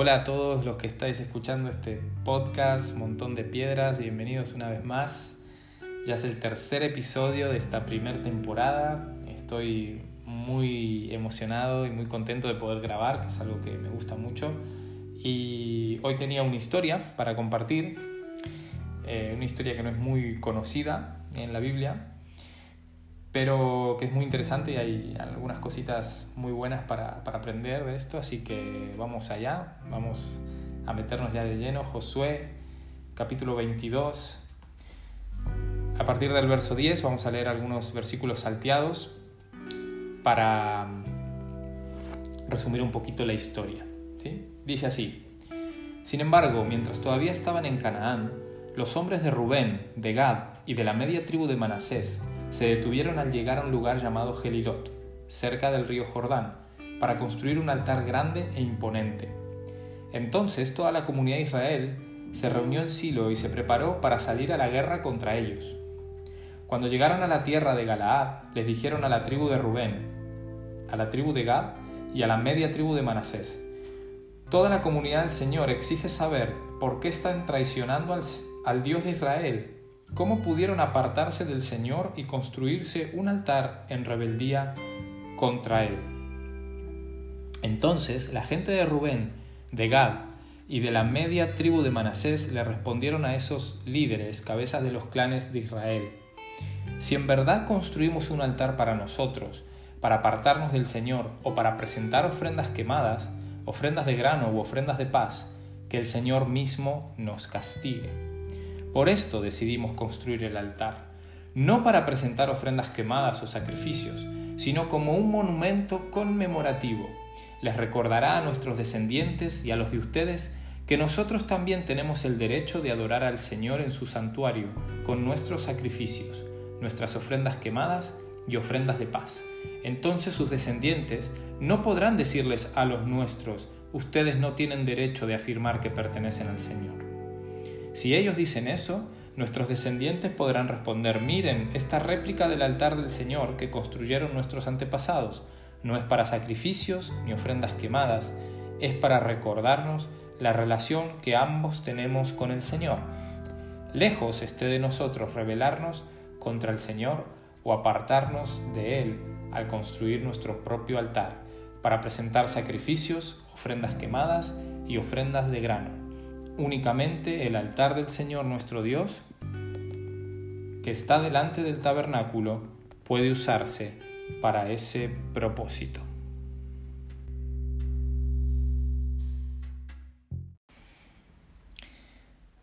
Hola a todos los que estáis escuchando este podcast, Montón de Piedras, bienvenidos una vez más. Ya es el tercer episodio de esta primera temporada. Estoy muy emocionado y muy contento de poder grabar, que es algo que me gusta mucho. Y hoy tenía una historia para compartir, eh, una historia que no es muy conocida en la Biblia, pero que es muy interesante y hay algunas cositas muy buenas para, para, aprender de esto, así que vamos allá, vamos a meternos ya de lleno. Josué, capítulo 22. A partir del verso 10 vamos a leer algunos versículos salteados para resumir un poquito la historia. ¿sí? Dice así, sin embargo, mientras todavía estaban en Canaán, los hombres de Rubén, de Gad y de la media tribu de Manasés, se detuvieron al llegar a un lugar llamado Gelilot, cerca del río Jordán, para construir un altar grande e imponente. Entonces toda la comunidad de Israel se reunió en Silo y se preparó para salir a la guerra contra ellos. Cuando llegaron a la tierra de Galaad, les dijeron a la tribu de Rubén, a la tribu de Gad y a la media tribu de Manasés, Toda la comunidad del Señor exige saber por qué están traicionando al, al Dios de Israel ¿Cómo pudieron apartarse del Señor y construirse un altar en rebeldía contra Él? Entonces la gente de Rubén, de Gad y de la media tribu de Manasés le respondieron a esos líderes, cabezas de los clanes de Israel, si en verdad construimos un altar para nosotros, para apartarnos del Señor o para presentar ofrendas quemadas, ofrendas de grano u ofrendas de paz, que el Señor mismo nos castigue. Por esto decidimos construir el altar, no para presentar ofrendas quemadas o sacrificios, sino como un monumento conmemorativo. Les recordará a nuestros descendientes y a los de ustedes que nosotros también tenemos el derecho de adorar al Señor en su santuario con nuestros sacrificios, nuestras ofrendas quemadas y ofrendas de paz. Entonces sus descendientes no podrán decirles a los nuestros, ustedes no tienen derecho de afirmar que pertenecen al Señor. Si ellos dicen eso, nuestros descendientes podrán responder, miren, esta réplica del altar del Señor que construyeron nuestros antepasados no es para sacrificios ni ofrendas quemadas, es para recordarnos la relación que ambos tenemos con el Señor. Lejos esté de nosotros rebelarnos contra el Señor o apartarnos de Él al construir nuestro propio altar, para presentar sacrificios, ofrendas quemadas y ofrendas de grano únicamente el altar del Señor nuestro Dios, que está delante del tabernáculo, puede usarse para ese propósito.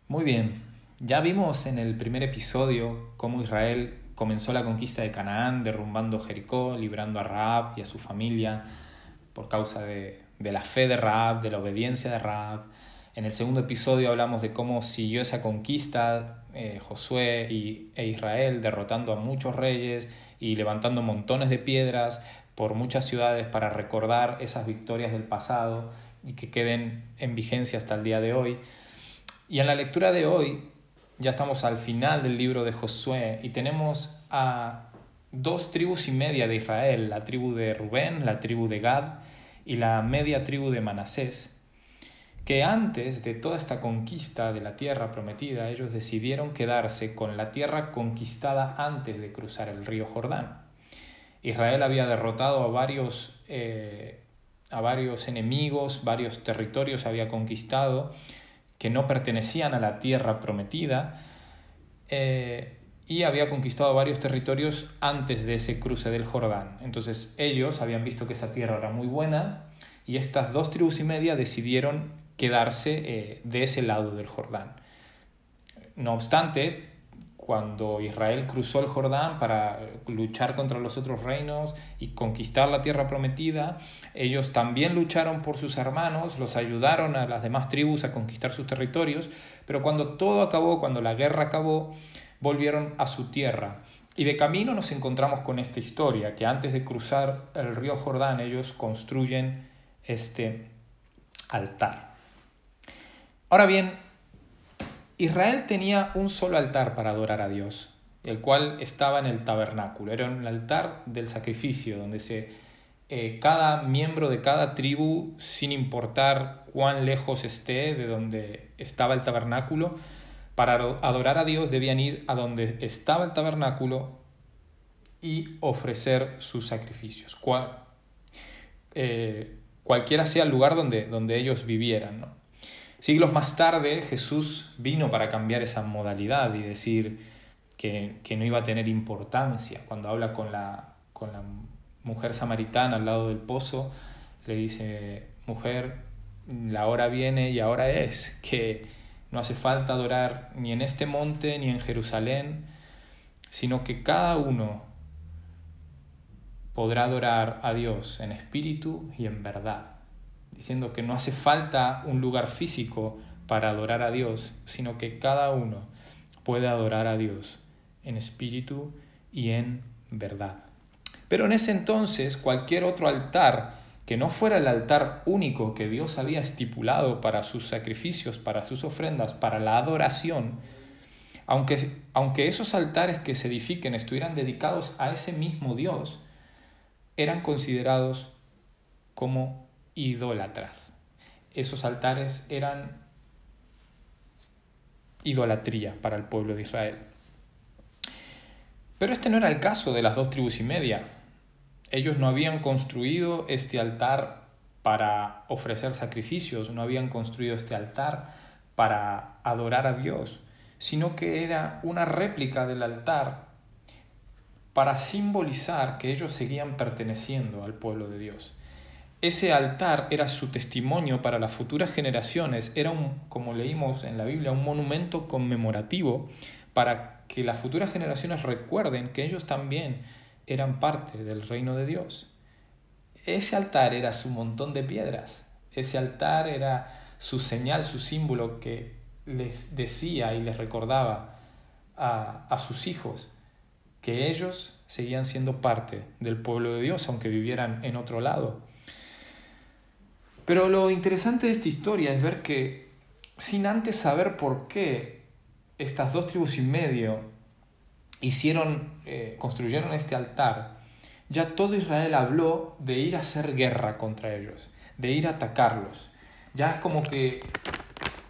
Muy bien, ya vimos en el primer episodio cómo Israel comenzó la conquista de Canaán, derrumbando Jericó, librando a Raab y a su familia por causa de, de la fe de Raab, de la obediencia de Raab, en el segundo episodio hablamos de cómo siguió esa conquista eh, Josué y, e Israel, derrotando a muchos reyes y levantando montones de piedras por muchas ciudades para recordar esas victorias del pasado y que queden en vigencia hasta el día de hoy. Y en la lectura de hoy ya estamos al final del libro de Josué y tenemos a dos tribus y media de Israel, la tribu de Rubén, la tribu de Gad y la media tribu de Manasés que antes de toda esta conquista de la tierra prometida, ellos decidieron quedarse con la tierra conquistada antes de cruzar el río Jordán. Israel había derrotado a varios, eh, a varios enemigos, varios territorios había conquistado que no pertenecían a la tierra prometida eh, y había conquistado varios territorios antes de ese cruce del Jordán. Entonces ellos habían visto que esa tierra era muy buena y estas dos tribus y media decidieron quedarse eh, de ese lado del Jordán. No obstante, cuando Israel cruzó el Jordán para luchar contra los otros reinos y conquistar la tierra prometida, ellos también lucharon por sus hermanos, los ayudaron a las demás tribus a conquistar sus territorios, pero cuando todo acabó, cuando la guerra acabó, volvieron a su tierra. Y de camino nos encontramos con esta historia, que antes de cruzar el río Jordán ellos construyen este altar. Ahora bien, Israel tenía un solo altar para adorar a Dios, el cual estaba en el tabernáculo. Era un altar del sacrificio, donde se eh, cada miembro de cada tribu, sin importar cuán lejos esté de donde estaba el tabernáculo, para adorar a Dios debían ir a donde estaba el tabernáculo y ofrecer sus sacrificios, cual, eh, cualquiera sea el lugar donde, donde ellos vivieran. Siglos más tarde Jesús vino para cambiar esa modalidad y decir que, que no iba a tener importancia. Cuando habla con la, con la mujer samaritana al lado del pozo, le dice, mujer, la hora viene y ahora es, que no hace falta adorar ni en este monte ni en Jerusalén, sino que cada uno podrá adorar a Dios en espíritu y en verdad, diciendo que no hace falta un lugar físico para adorar a Dios, sino que cada uno puede adorar a Dios en espíritu y en verdad. Pero en ese entonces cualquier otro altar que no fuera el altar único que Dios había estipulado para sus sacrificios, para sus ofrendas, para la adoración, aunque, aunque esos altares que se edifiquen estuvieran dedicados a ese mismo Dios, eran considerados como idólatras. Esos altares eran idolatría para el pueblo de Israel. Pero este no era el caso de las dos tribus y media. Ellos no habían construido este altar para ofrecer sacrificios, no habían construido este altar para adorar a Dios, sino que era una réplica del altar para simbolizar que ellos seguían perteneciendo al pueblo de Dios. Ese altar era su testimonio para las futuras generaciones, era un, como leímos en la Biblia, un monumento conmemorativo para que las futuras generaciones recuerden que ellos también eran parte del reino de Dios. Ese altar era su montón de piedras, ese altar era su señal, su símbolo que les decía y les recordaba a, a sus hijos que ellos seguían siendo parte del pueblo de Dios, aunque vivieran en otro lado. Pero lo interesante de esta historia es ver que sin antes saber por qué estas dos tribus y medio hicieron, eh, construyeron este altar, ya todo Israel habló de ir a hacer guerra contra ellos, de ir a atacarlos. Ya como que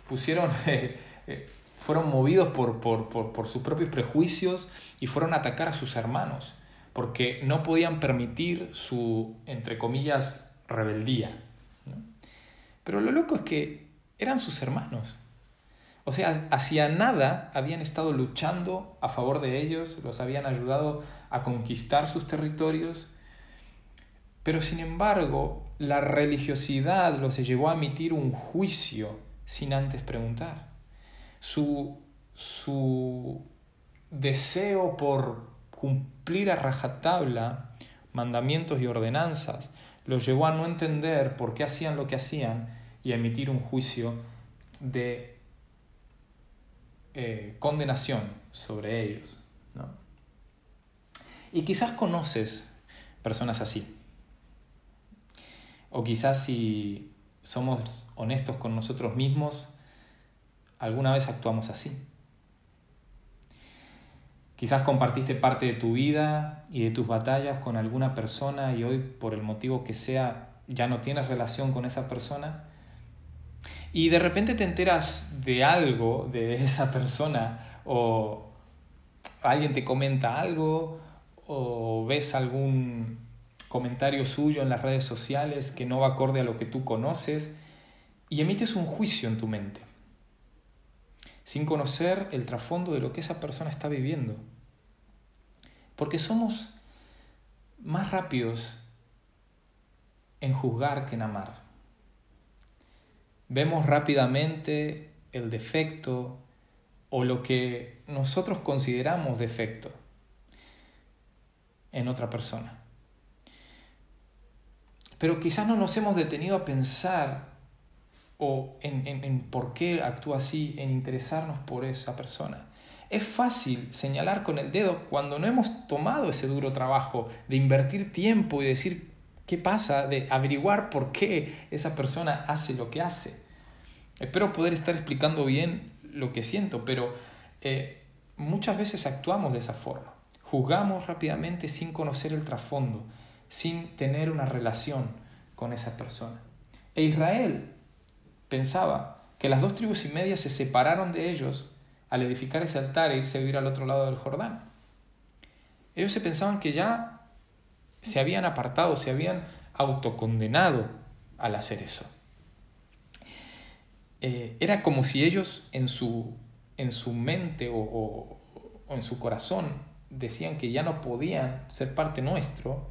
pusieron, eh, eh, fueron movidos por, por, por, sus propios prejuicios y fueron a atacar a sus hermanos, porque no podían permitir su, entre comillas, rebeldía. Pero lo loco es que eran sus hermanos. O sea, hacia nada habían estado luchando a favor de ellos, los habían ayudado a conquistar sus territorios, pero sin embargo la religiosidad los llevó a emitir un juicio sin antes preguntar. Su, su deseo por cumplir a rajatabla mandamientos y ordenanzas los llevó a no entender por qué hacían lo que hacían y a emitir un juicio de eh, condenación sobre ellos. Y quizás conoces personas así. O quizás si somos honestos con nosotros mismos, alguna vez actuamos así. Quizás compartiste parte de tu vida y de tus batallas con alguna persona y hoy por el motivo que sea ya no tienes relación con esa persona. Y de repente te enteras de algo de esa persona o alguien te comenta algo o ves algún comentario suyo en las redes sociales que no va acorde a lo que tú conoces. Y emites un juicio en tu mente sin conocer el trasfondo de lo que esa persona está viviendo. Porque somos más rápidos en juzgar que en amar. Vemos rápidamente el defecto o lo que nosotros consideramos defecto en otra persona. Pero quizás no nos hemos detenido a pensar o en, en, por qué actúa así, en interesarnos por esa persona. Es fácil señalar con el dedo cuando no hemos tomado ese duro trabajo de invertir tiempo y decir qué pasa, de averiguar por qué esa persona hace lo que hace. Espero poder estar explicando bien lo que siento, pero eh, muchas veces actuamos de esa forma. Juzgamos rápidamente sin conocer el trasfondo, sin tener una relación con esa persona. E Israel pensaba que las dos tribus y media se separaron de ellos al edificar ese altar e irse a vivir al otro lado del Jordán. Ellos se pensaban que ya se habían apartado, se habían autocondenado al hacer eso. Eh, era como si ellos en su, en su mente o, o, en su corazón decían que ya no podían ser parte nuestro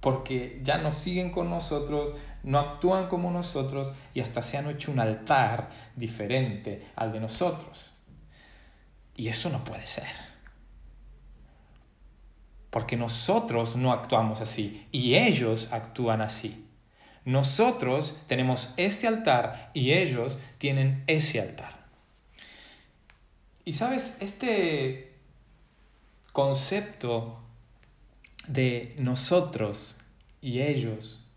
porque ya no siguen con nosotros, no actúan como nosotros y hasta se han hecho un altar diferente al de nosotros. Y eso no puede ser. Porque nosotros no actuamos así y ellos actúan así. Nosotros tenemos este altar y ellos tienen ese altar. Y sabes, este concepto de nosotros y ellos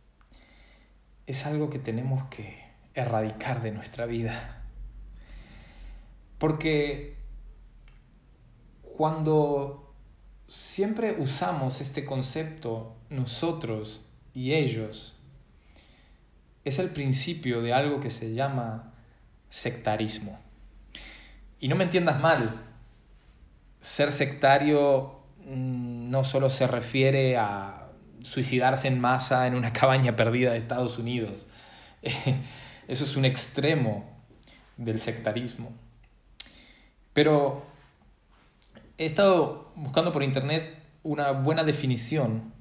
es algo que tenemos que erradicar de nuestra vida. Porque cuando siempre usamos este concepto nosotros y ellos, es el principio de algo que se llama sectarismo. Y no me entiendas mal, ser sectario mm, no solo se refiere a suicidarse en masa en una cabaña perdida de Estados Unidos. Eso es un extremo del sectarismo. Pero he estado buscando por internet una buena definición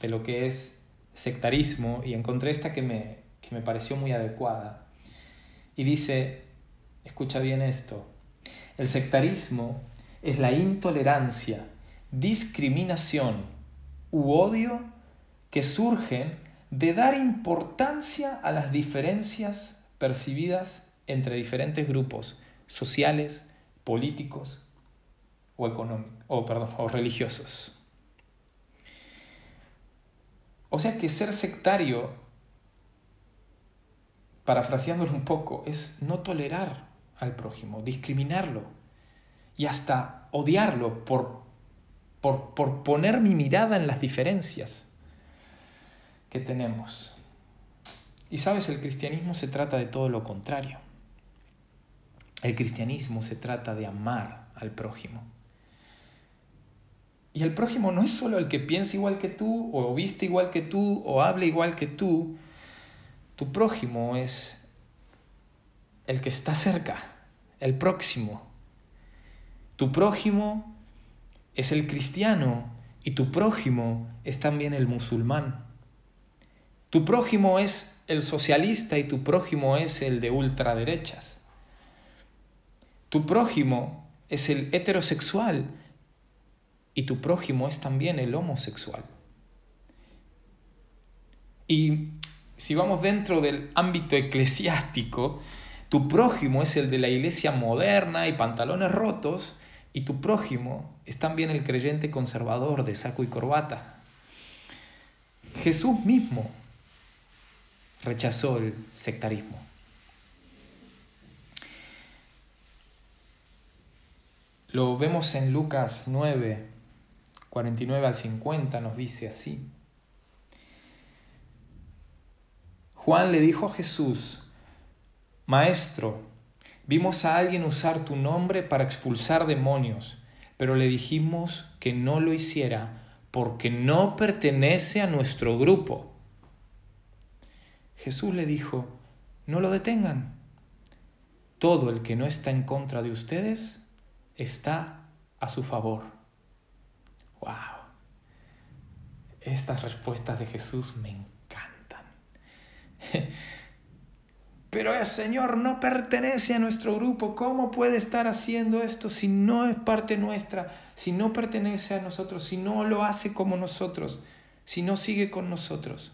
de lo que es sectarismo y encontré esta que me, que me pareció muy adecuada. Y dice, escucha bien esto, el sectarismo es la intolerancia, discriminación u odio que surgen de dar importancia a las diferencias percibidas entre diferentes grupos sociales, políticos o, o, perdón, o religiosos. O sea que ser sectario, parafraseándolo un poco, es no tolerar al prójimo, discriminarlo y hasta odiarlo por, por, por poner mi mirada en las diferencias que tenemos. Y sabes, el cristianismo se trata de todo lo contrario. El cristianismo se trata de amar al prójimo. Y el prójimo no es solo el que piensa igual que tú, o viste igual que tú, o habla igual que tú. Tu prójimo es el que está cerca, el próximo, tu prójimo es el cristiano y tu prójimo es también el musulmán. Tu prójimo es el socialista y tu prójimo es el de ultraderechas. Tu prójimo es el heterosexual y tu prójimo es también el homosexual. Y si vamos dentro del ámbito eclesiástico, tu prójimo es el de la iglesia moderna y pantalones rotos y tu prójimo es también el creyente conservador de saco y corbata. Jesús mismo rechazó el sectarismo. Lo vemos en Lucas 9, 49 al 50, nos dice así. Juan le dijo a Jesús, Maestro, Vimos a alguien usar tu nombre para expulsar demonios, pero le dijimos que no lo hiciera porque no pertenece a nuestro grupo. Jesús le dijo, no lo detengan. Todo el que no está en contra de ustedes está a su favor. ¡Wow! Estas respuestas de Jesús me encantan. Pero el Señor no pertenece a nuestro grupo. ¿Cómo puede estar haciendo esto si no es parte nuestra, si no pertenece a nosotros, si no lo hace como nosotros, si no sigue con nosotros?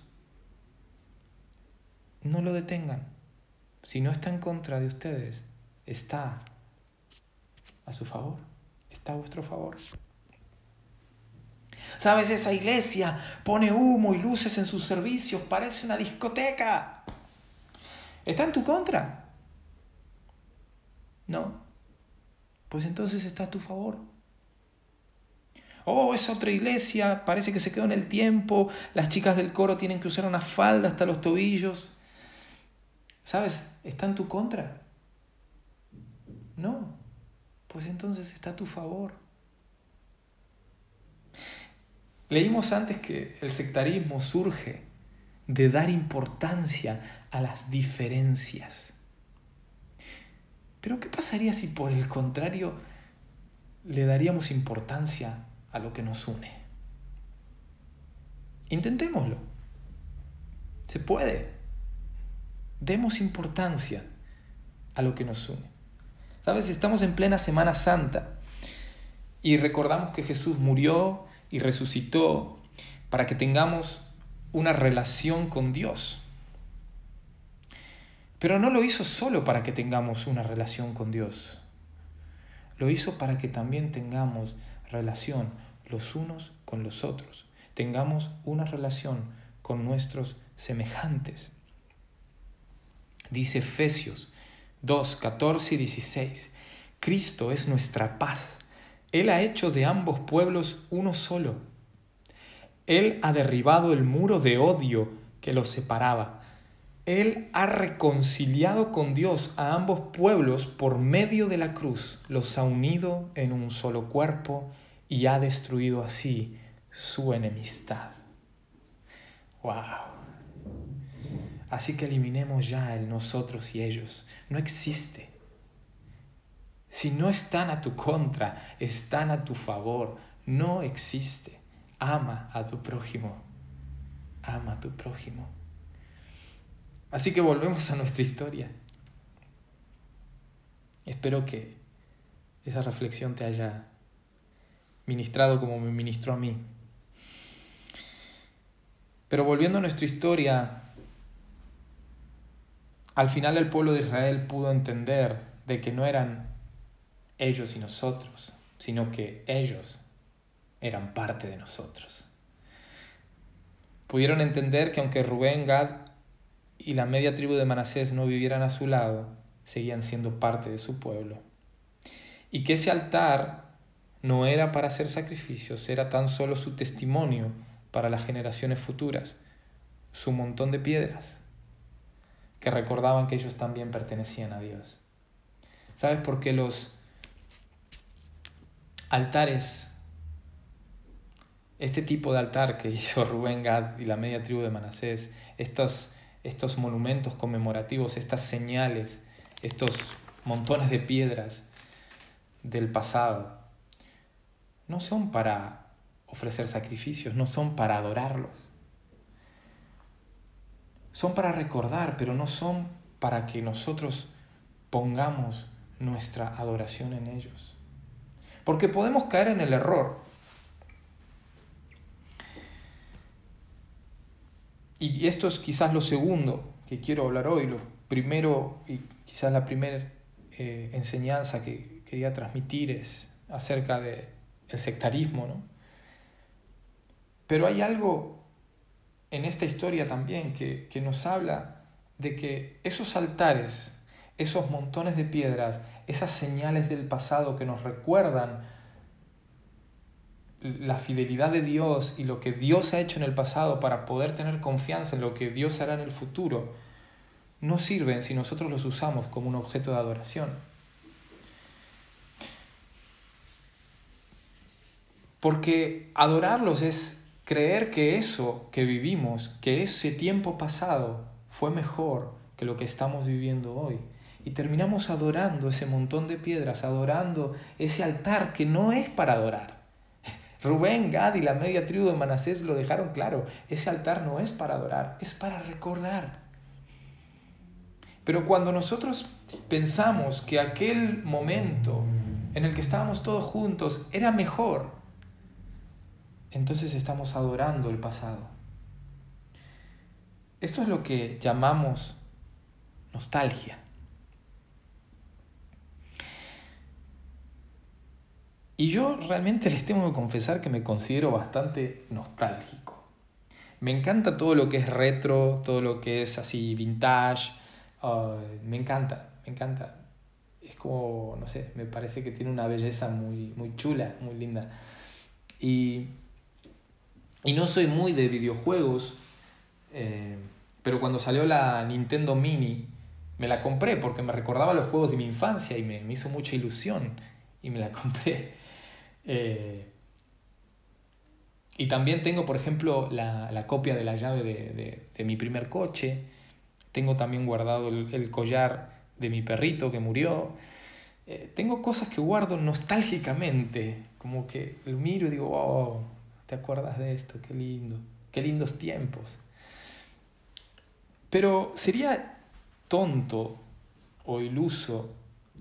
No lo detengan. Si no está en contra de ustedes, está a su favor, está a vuestro favor. ¿Sabes? Esa iglesia pone humo y luces en sus servicios, parece una discoteca. ¿Está en tu contra? No. Pues entonces está a tu favor. Oh, es otra iglesia, parece que se quedó en el tiempo, las chicas del coro tienen que usar una falda hasta los tobillos. ¿Sabes? ¿Está en tu contra? No. Pues entonces está a tu favor. Leímos antes que el sectarismo surge de dar importancia a las diferencias. Pero ¿qué pasaría si por el contrario le daríamos importancia a lo que nos une? Intentémoslo. Se puede. Demos importancia a lo que nos une. Sabes, estamos en plena Semana Santa y recordamos que Jesús murió y resucitó para que tengamos una relación con Dios. Pero no lo hizo solo para que tengamos una relación con Dios. Lo hizo para que también tengamos relación los unos con los otros. Tengamos una relación con nuestros semejantes. Dice Efesios 2, 14 y 16. Cristo es nuestra paz. Él ha hecho de ambos pueblos uno solo. Él ha derribado el muro de odio que los separaba. Él ha reconciliado con Dios a ambos pueblos por medio de la cruz, los ha unido en un solo cuerpo y ha destruido así su enemistad. ¡Wow! Así que eliminemos ya el nosotros y ellos. No existe. Si no están a tu contra, están a tu favor. No existe. Ama a tu prójimo. Ama a tu prójimo. Así que volvemos a nuestra historia. Espero que esa reflexión te haya ministrado como me ministró a mí. Pero volviendo a nuestra historia, al final el pueblo de Israel pudo entender de que no eran ellos y nosotros, sino que ellos eran parte de nosotros. Pudieron entender que aunque Rubén, Gad y la media tribu de Manasés no vivieran a su lado, seguían siendo parte de su pueblo. Y que ese altar no era para hacer sacrificios, era tan solo su testimonio para las generaciones futuras, su montón de piedras que recordaban que ellos también pertenecían a Dios. ¿Sabes por qué los altares, este tipo de altar que hizo Rubén Gad y la media tribu de Manasés, estos, estos monumentos conmemorativos, estas señales, estos montones de piedras del pasado, no son para ofrecer sacrificios, no son para adorarlos son para recordar, pero no son para que nosotros pongamos nuestra adoración en ellos. Porque podemos caer en el error. Y esto es quizás lo segundo que quiero hablar hoy, lo primero y quizás la primera eh, enseñanza que quería transmitir es acerca del el sectarismo, ¿no? Pero hay algo en esta historia también que, nos habla de que esos altares, esos montones de piedras, esas señales del pasado que nos recuerdan la fidelidad de Dios y lo que Dios ha hecho en el pasado para poder tener confianza en lo que Dios hará en el futuro, no sirven si nosotros los usamos como un objeto de adoración. Porque adorarlos es creer que eso que vivimos, que ese tiempo pasado fue mejor que lo que estamos viviendo hoy. Y terminamos adorando ese montón de piedras, adorando ese altar que no es para adorar. Rubén, Gad y la media tribu de Manasés lo dejaron claro. Ese altar no es para adorar, es para recordar. Pero cuando nosotros pensamos que aquel momento en el que estábamos todos juntos era mejor, entonces estamos adorando el pasado. Esto es lo que llamamos nostalgia. Y yo realmente les tengo que confesar que me considero bastante nostálgico. Me encanta todo lo que es retro, todo lo que es así vintage. me encanta, me encanta. Es como, no sé, me parece que tiene una belleza muy, muy chula, muy linda. Y, y no soy muy de videojuegos, eh, pero cuando salió la Nintendo Mini, me la compré porque me recordaba los juegos de mi infancia y me, me hizo mucha ilusión y me la compré. Eh, y también tengo, por ejemplo, la, la copia de la llave de, de, mi primer coche. Tengo también guardado el, collar de mi perrito que murió. Eh, tengo cosas que guardo nostálgicamente, como que lo miro y digo, oh, ¿te acuerdas de esto? Qué lindo, qué lindos tiempos. Pero sería tonto o iluso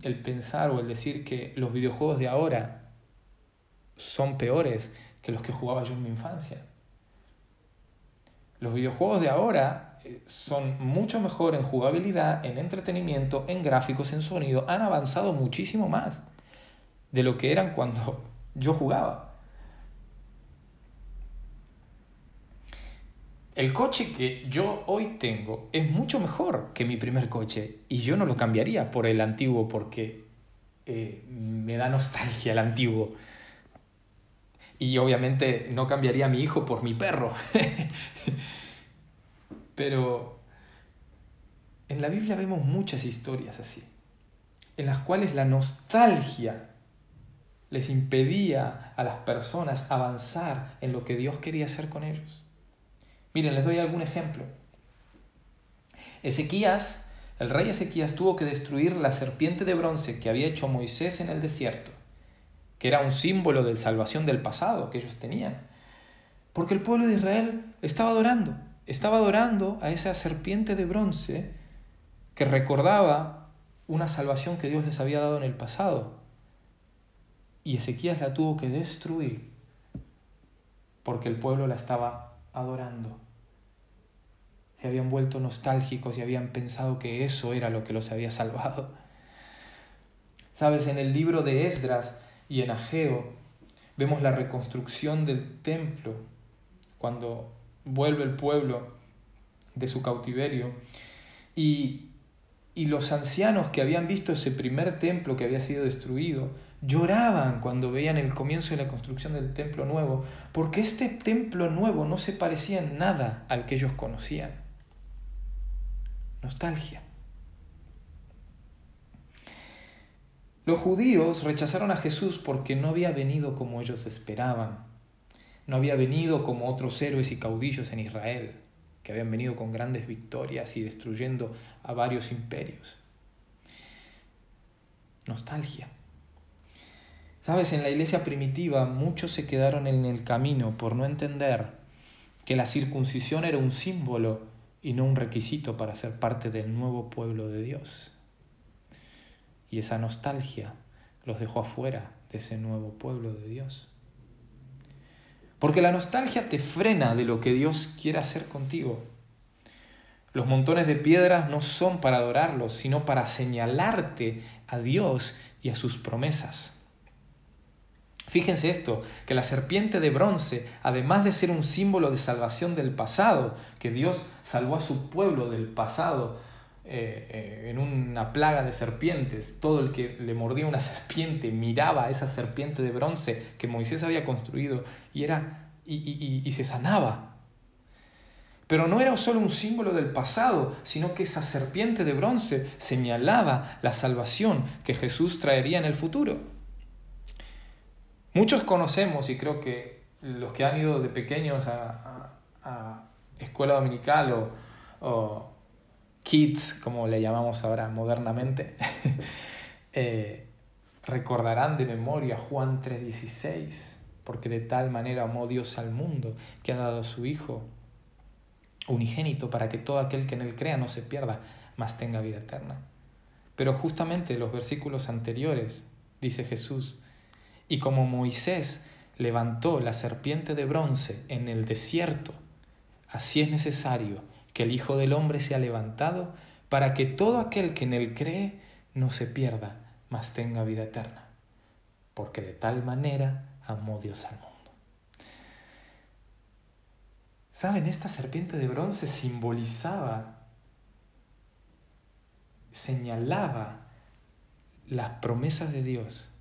el pensar o el decir que los videojuegos de ahora son peores que los que jugaba yo en mi infancia. Los videojuegos de ahora eh, son mucho mejor en jugabilidad, en entretenimiento, en gráficos, en sonido. Han avanzado muchísimo más de lo que eran cuando yo jugaba. El coche que yo hoy tengo es mucho mejor que mi primer coche y yo no lo cambiaría por el antiguo porque eh, me da nostalgia el antiguo. Y obviamente no cambiaría a mi hijo por mi perro. Pero en la Biblia vemos muchas historias así, en las cuales la nostalgia les impedía a las personas avanzar en lo que Dios quería hacer con ellos. Miren, les doy algún ejemplo. Ezequías, el rey Ezequías tuvo que destruir la serpiente de bronce que había hecho Moisés en el desierto que era un símbolo de salvación del pasado que ellos tenían. Porque el pueblo de Israel estaba adorando, estaba adorando a esa serpiente de bronce que recordaba una salvación que Dios les había dado en el pasado. Y Ezequías la tuvo que destruir porque el pueblo la estaba adorando. Se habían vuelto nostálgicos y habían pensado que eso era lo que los había salvado. Sabes, en el libro de Esdras, y en Ageo vemos la reconstrucción del templo cuando vuelve el pueblo de su cautiverio y, y los ancianos que habían visto ese primer templo que había sido destruido lloraban cuando veían el comienzo de la construcción del templo nuevo, porque este templo nuevo no se parecía en nada al que ellos conocían. Nostalgia. Los judíos rechazaron a Jesús porque no había venido como ellos esperaban. No había venido como otros héroes y caudillos en Israel, que habían venido con grandes victorias y destruyendo a varios imperios. Nostalgia. Sabes, en la iglesia primitiva muchos se quedaron en el camino por no entender que la circuncisión era un símbolo y no un requisito para ser parte del nuevo pueblo de Dios. Y esa nostalgia los dejó afuera de ese nuevo pueblo de Dios. Porque la nostalgia te frena de lo que Dios quiere hacer contigo. Los montones de piedras no son para adorarlos, sino para señalarte a Dios y a sus promesas. Fíjense esto, que la serpiente de bronce, además de ser un símbolo de salvación del pasado, que Dios salvó a su pueblo del pasado, eh, eh, en una plaga de serpientes, todo el que le mordía una serpiente miraba a esa serpiente de bronce que Moisés había construido y, era, y, y se sanaba. Pero no era solo un símbolo del pasado, sino que esa serpiente de bronce señalaba la salvación que Jesús traería en el futuro. Muchos conocemos, y creo que los que han ido de pequeños a, a, escuela dominical o, o, kids, como le llamamos ahora modernamente, eh, recordarán de memoria Juan 3:16, porque de tal manera amó Dios al mundo que ha dado a su Hijo unigénito para que todo aquel que en él crea no se pierda, mas tenga vida eterna. Pero justamente los versículos anteriores, dice Jesús, y como Moisés levantó la serpiente de bronce en el desierto, así es necesario que el Hijo del Hombre sea levantado para que todo aquel que en él cree no se pierda, mas tenga vida eterna. Porque de tal manera amó Dios al mundo. ¿Saben? Esta serpiente de bronce simbolizaba, señalaba las promesas de Dios,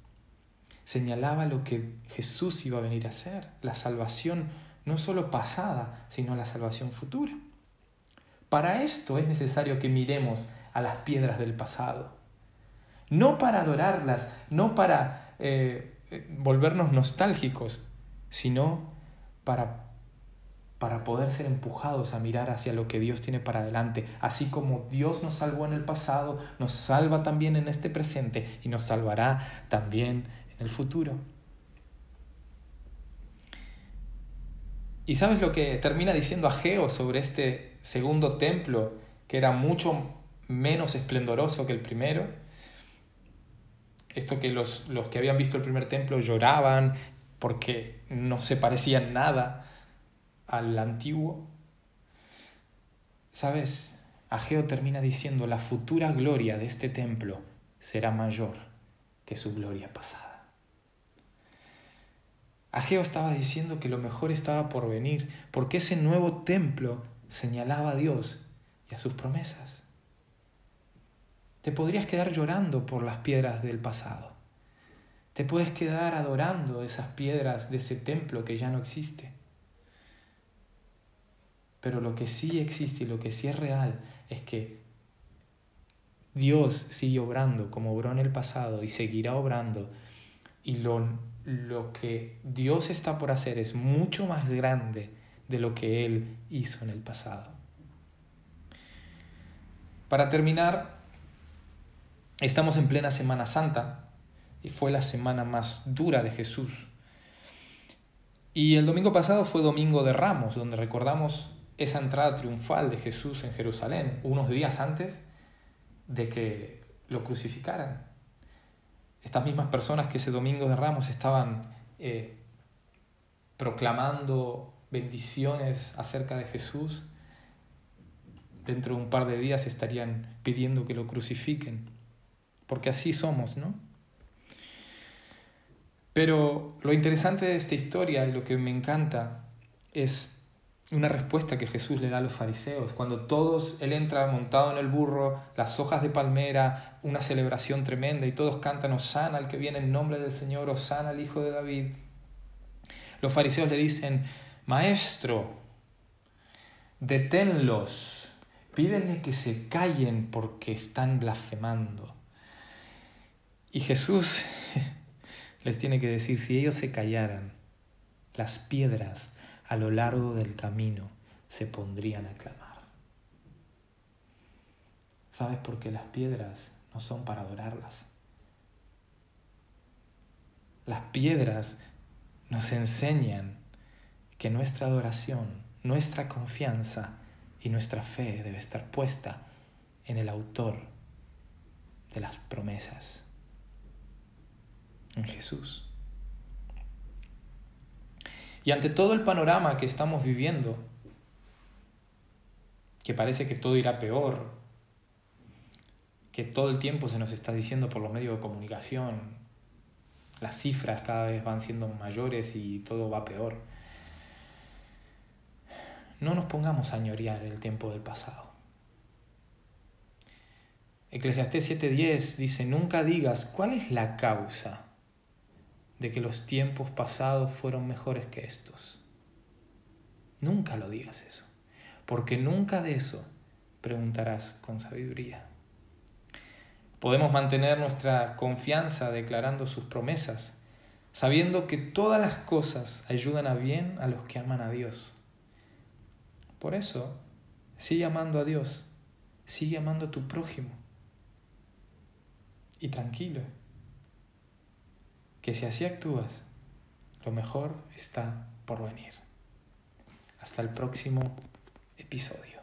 señalaba lo que Jesús iba a venir a hacer, la salvación no solo pasada, sino la salvación futura. Para esto es necesario que miremos a las piedras del pasado, no para adorarlas, no para eh, volvernos nostálgicos, sino para, para poder ser empujados a mirar hacia lo que Dios tiene para adelante. Así como Dios nos salvó en el pasado, nos salva también en este presente y nos salvará también el futuro. ¿Y sabes lo que termina diciendo Ageo sobre este segundo templo, que era mucho menos esplendoroso que el primero? Esto que los, los que habían visto el primer templo lloraban porque no se parecían nada al antiguo. ¿Sabes? Ageo termina diciendo, la futura gloria de este templo será mayor que su gloria pasada. Ageo estaba diciendo que lo mejor estaba por venir, porque ese nuevo templo señalaba a Dios y a sus promesas. Te podrías quedar llorando por las piedras del pasado. Te puedes quedar adorando esas piedras de ese templo que ya no existe. Pero lo que sí existe y lo que sí es real es que Dios sigue obrando como obró en el pasado y seguirá obrando y lo lo que Dios está por hacer es mucho más grande de lo que Él hizo en el pasado. Para terminar, estamos en plena Semana Santa y fue la semana más dura de Jesús. Y el domingo pasado fue Domingo de Ramos, donde recordamos esa entrada triunfal de Jesús en Jerusalén, unos días antes de que lo crucificaran estas mismas personas que ese domingo de Ramos estaban eh, proclamando bendiciones acerca de Jesús, dentro de un par de días estarían pidiendo que lo crucifiquen, porque así somos, ¿no? Pero lo interesante de esta historia y lo que me encanta es una respuesta que Jesús le da a los fariseos. Cuando todos, él entra montado en el burro, las hojas de palmera, una celebración tremenda y todos cantan Osana al que viene en nombre del Señor, Osana al Hijo de David. Los fariseos le dicen, Maestro, deténlos, pídenle que se callen porque están blasfemando. Y Jesús les tiene que decir, si ellos se callaran, las piedras a lo largo del camino se pondrían a clamar. ¿Sabes por qué las piedras no son para adorarlas? Las piedras nos enseñan que nuestra adoración, nuestra confianza y nuestra fe debe estar puesta en el autor de las promesas, en Jesús. Y ante todo el panorama que estamos viviendo, que parece que todo irá peor, que todo el tiempo se nos está diciendo por los medios de comunicación, las cifras cada vez van siendo mayores y todo va peor. No nos pongamos a ñorear el tiempo del pasado. Eclesiastés 7:10 dice, nunca digas cuál es la causa de que los tiempos pasados fueron mejores que estos. Nunca lo digas eso, porque nunca de eso preguntarás con sabiduría. Podemos mantener nuestra confianza declarando sus promesas, sabiendo que todas las cosas ayudan a bien a los que aman a Dios. Por eso, sigue amando a Dios, sigue amando a tu prójimo. Y tranquilo, que si así actúas, lo mejor está por venir. Hasta el próximo episodio.